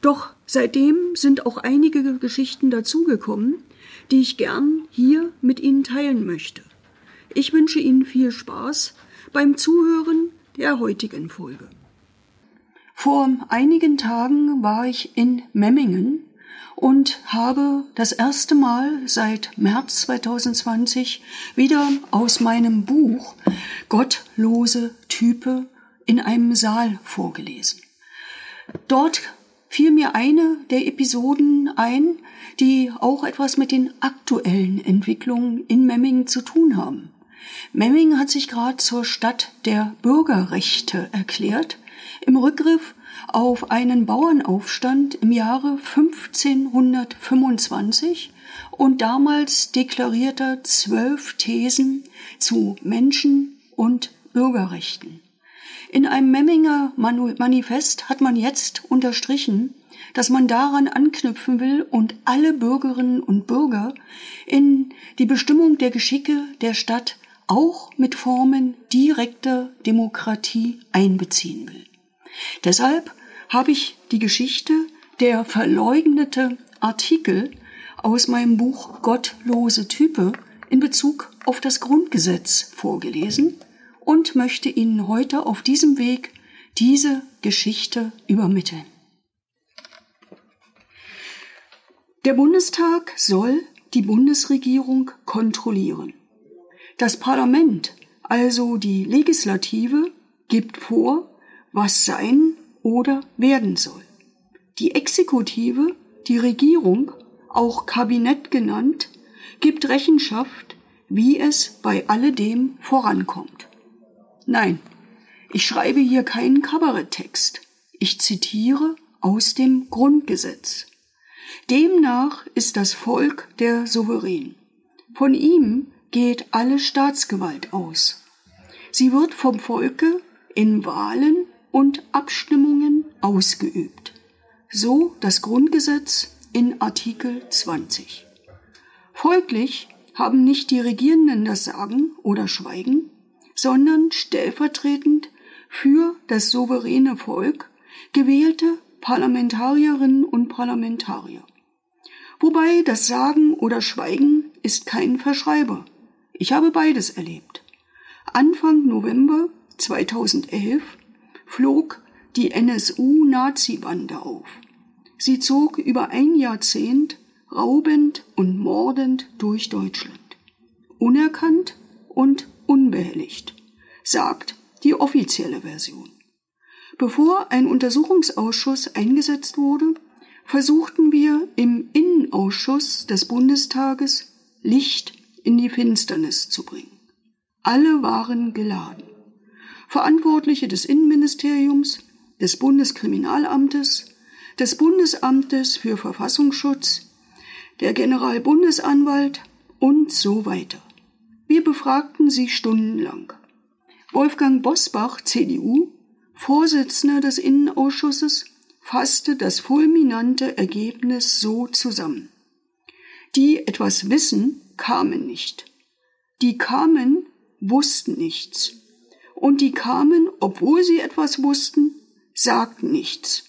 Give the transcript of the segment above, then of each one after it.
Doch seitdem sind auch einige Geschichten dazugekommen, die ich gern hier mit Ihnen teilen möchte. Ich wünsche Ihnen viel Spaß beim Zuhören der heutigen Folge. Vor einigen Tagen war ich in Memmingen und habe das erste Mal seit März 2020 wieder aus meinem Buch Gottlose Type in einem Saal vorgelesen. Dort fiel mir eine der Episoden ein, die auch etwas mit den aktuellen Entwicklungen in Memmingen zu tun haben. Memmingen hat sich gerade zur Stadt der Bürgerrechte erklärt, im Rückgriff auf einen Bauernaufstand im Jahre 1525 und damals deklarierter zwölf Thesen zu Menschen- und Bürgerrechten. In einem Memminger Manifest hat man jetzt unterstrichen, dass man daran anknüpfen will und alle Bürgerinnen und Bürger in die Bestimmung der Geschicke der Stadt auch mit Formen direkter Demokratie einbeziehen will. Deshalb habe ich die Geschichte der verleugnete Artikel aus meinem Buch Gottlose Type in Bezug auf das Grundgesetz vorgelesen und möchte Ihnen heute auf diesem Weg diese Geschichte übermitteln. Der Bundestag soll die Bundesregierung kontrollieren. Das Parlament, also die Legislative, gibt vor, was sein oder werden soll. Die Exekutive, die Regierung, auch Kabinett genannt, gibt Rechenschaft, wie es bei alledem vorankommt. Nein, ich schreibe hier keinen Kabaretttext. Ich zitiere aus dem Grundgesetz. Demnach ist das Volk der Souverän. Von ihm geht alle Staatsgewalt aus. Sie wird vom Volke in Wahlen und Abstimmungen ausgeübt. So das Grundgesetz in Artikel 20. Folglich haben nicht die Regierenden das Sagen oder Schweigen, sondern stellvertretend für das souveräne Volk gewählte Parlamentarierinnen und Parlamentarier. Wobei das Sagen oder Schweigen ist kein Verschreiber. Ich habe beides erlebt. Anfang November 2011 flog die NSU-Nazi-Bande auf. Sie zog über ein Jahrzehnt raubend und mordend durch Deutschland. Unerkannt und unbehelligt, sagt die offizielle Version. Bevor ein Untersuchungsausschuss eingesetzt wurde, versuchten wir im Innenausschuss des Bundestages Licht in die Finsternis zu bringen. Alle waren geladen. Verantwortliche des Innenministeriums, des Bundeskriminalamtes, des Bundesamtes für Verfassungsschutz, der Generalbundesanwalt und so weiter. Wir befragten sie stundenlang. Wolfgang Bosbach, CDU, Vorsitzender des Innenausschusses, fasste das fulminante Ergebnis so zusammen. Die etwas wissen, kamen nicht. Die kamen, wussten nichts und die kamen, obwohl sie etwas wussten, sagten nichts.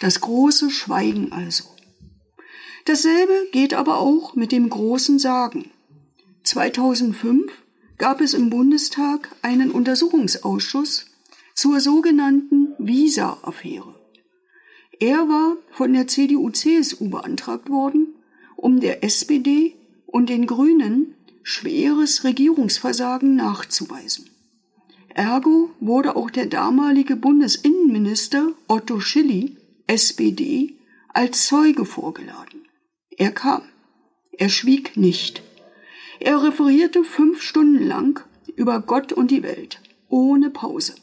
Das große Schweigen also. Dasselbe geht aber auch mit dem großen Sagen. 2005 gab es im Bundestag einen Untersuchungsausschuss zur sogenannten Visa-Affäre. Er war von der CDU-CSU beantragt worden, um der SPD und den Grünen schweres Regierungsversagen nachzuweisen. Ergo wurde auch der damalige Bundesinnenminister Otto Schilly, SPD, als Zeuge vorgeladen. Er kam. Er schwieg nicht. Er referierte fünf Stunden lang über Gott und die Welt, ohne Pause.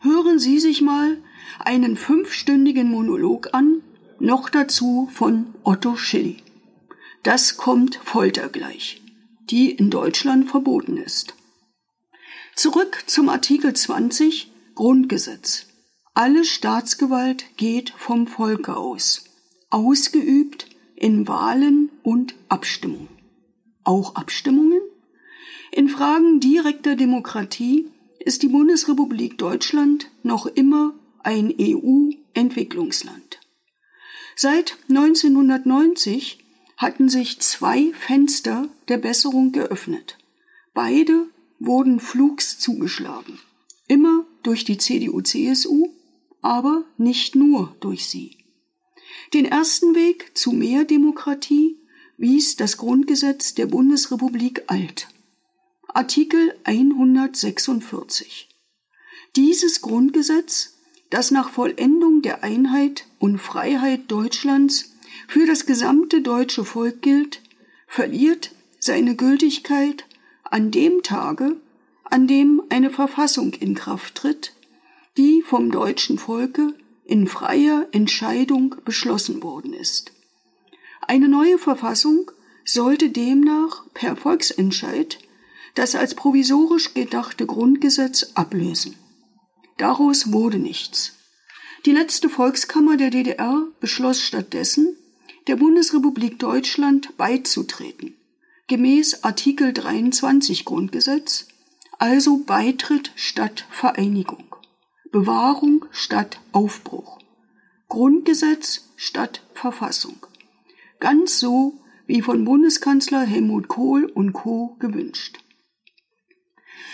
Hören Sie sich mal einen fünfstündigen Monolog an, noch dazu von Otto Schilly. Das kommt Folter gleich, die in Deutschland verboten ist. Zurück zum Artikel 20 Grundgesetz. Alle Staatsgewalt geht vom Volke aus, ausgeübt in Wahlen und Abstimmungen. Auch Abstimmungen? In Fragen direkter Demokratie ist die Bundesrepublik Deutschland noch immer ein EU-Entwicklungsland. Seit 1990 hatten sich zwei Fenster der Besserung geöffnet. Beide wurden flugs zugeschlagen. Immer durch die CDU-CSU, aber nicht nur durch sie. Den ersten Weg zu mehr Demokratie wies das Grundgesetz der Bundesrepublik alt. Artikel 146. Dieses Grundgesetz, das nach Vollendung der Einheit und Freiheit Deutschlands für das gesamte deutsche Volk gilt, verliert seine Gültigkeit an dem Tage, an dem eine Verfassung in Kraft tritt, die vom deutschen Volke in freier Entscheidung beschlossen worden ist. Eine neue Verfassung sollte demnach per Volksentscheid das als provisorisch gedachte Grundgesetz ablösen. Daraus wurde nichts. Die letzte Volkskammer der DDR beschloss stattdessen, der Bundesrepublik Deutschland beizutreten, gemäß Artikel 23 Grundgesetz, also Beitritt statt Vereinigung, Bewahrung statt Aufbruch, Grundgesetz statt Verfassung. Ganz so wie von Bundeskanzler Helmut Kohl und Co. gewünscht.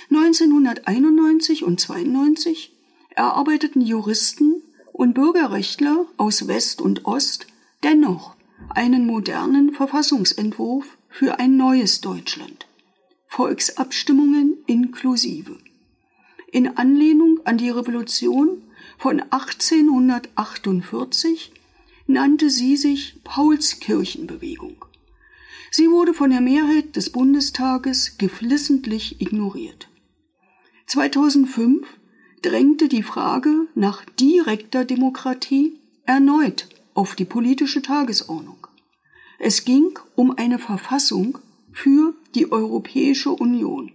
1991 und 92 erarbeiteten Juristen und Bürgerrechtler aus West und Ost dennoch einen modernen Verfassungsentwurf für ein neues Deutschland. Volksabstimmungen inklusive. In Anlehnung an die Revolution von 1848 nannte sie sich Paulskirchenbewegung. Sie wurde von der Mehrheit des Bundestages geflissentlich ignoriert. 2005 drängte die Frage nach direkter Demokratie erneut auf die politische Tagesordnung. Es ging um eine Verfassung für die Europäische Union.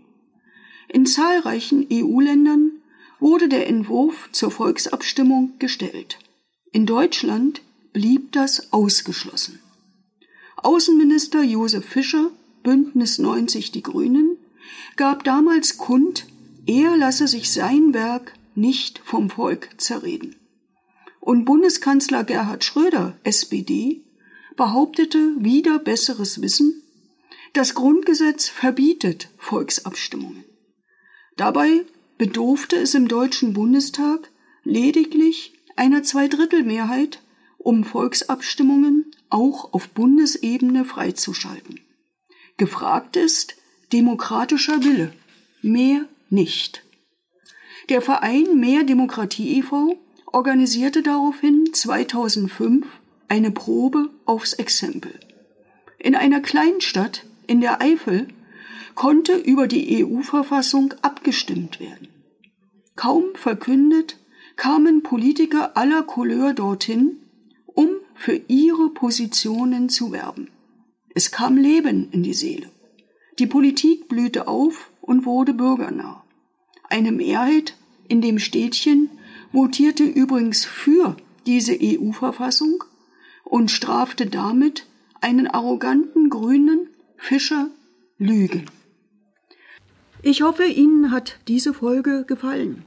In zahlreichen EU-Ländern wurde der Entwurf zur Volksabstimmung gestellt. In Deutschland blieb das ausgeschlossen. Außenminister Josef Fischer, Bündnis 90 Die Grünen, gab damals kund, er lasse sich sein Werk nicht vom Volk zerreden. Und Bundeskanzler Gerhard Schröder, SPD, behauptete wieder besseres Wissen, das Grundgesetz verbietet Volksabstimmungen. Dabei bedurfte es im Deutschen Bundestag lediglich einer Zweidrittelmehrheit, um Volksabstimmungen auch auf Bundesebene freizuschalten. Gefragt ist demokratischer Wille, mehr nicht. Der Verein Mehr Demokratie e.V. organisierte daraufhin 2005 eine Probe aufs Exempel. In einer Kleinstadt in der Eifel konnte über die EU-Verfassung abgestimmt werden. Kaum verkündet kamen Politiker aller Couleur dorthin, für ihre Positionen zu werben. Es kam Leben in die Seele. Die Politik blühte auf und wurde bürgernah. Eine Mehrheit in dem Städtchen votierte übrigens für diese EU-Verfassung und strafte damit einen arroganten grünen Fischer Lügen. Ich hoffe, Ihnen hat diese Folge gefallen.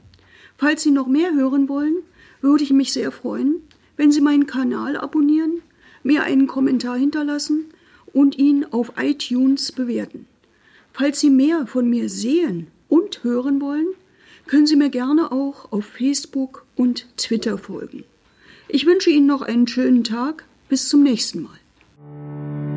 Falls Sie noch mehr hören wollen, würde ich mich sehr freuen, wenn Sie meinen Kanal abonnieren, mir einen Kommentar hinterlassen und ihn auf iTunes bewerten. Falls Sie mehr von mir sehen und hören wollen, können Sie mir gerne auch auf Facebook und Twitter folgen. Ich wünsche Ihnen noch einen schönen Tag. Bis zum nächsten Mal.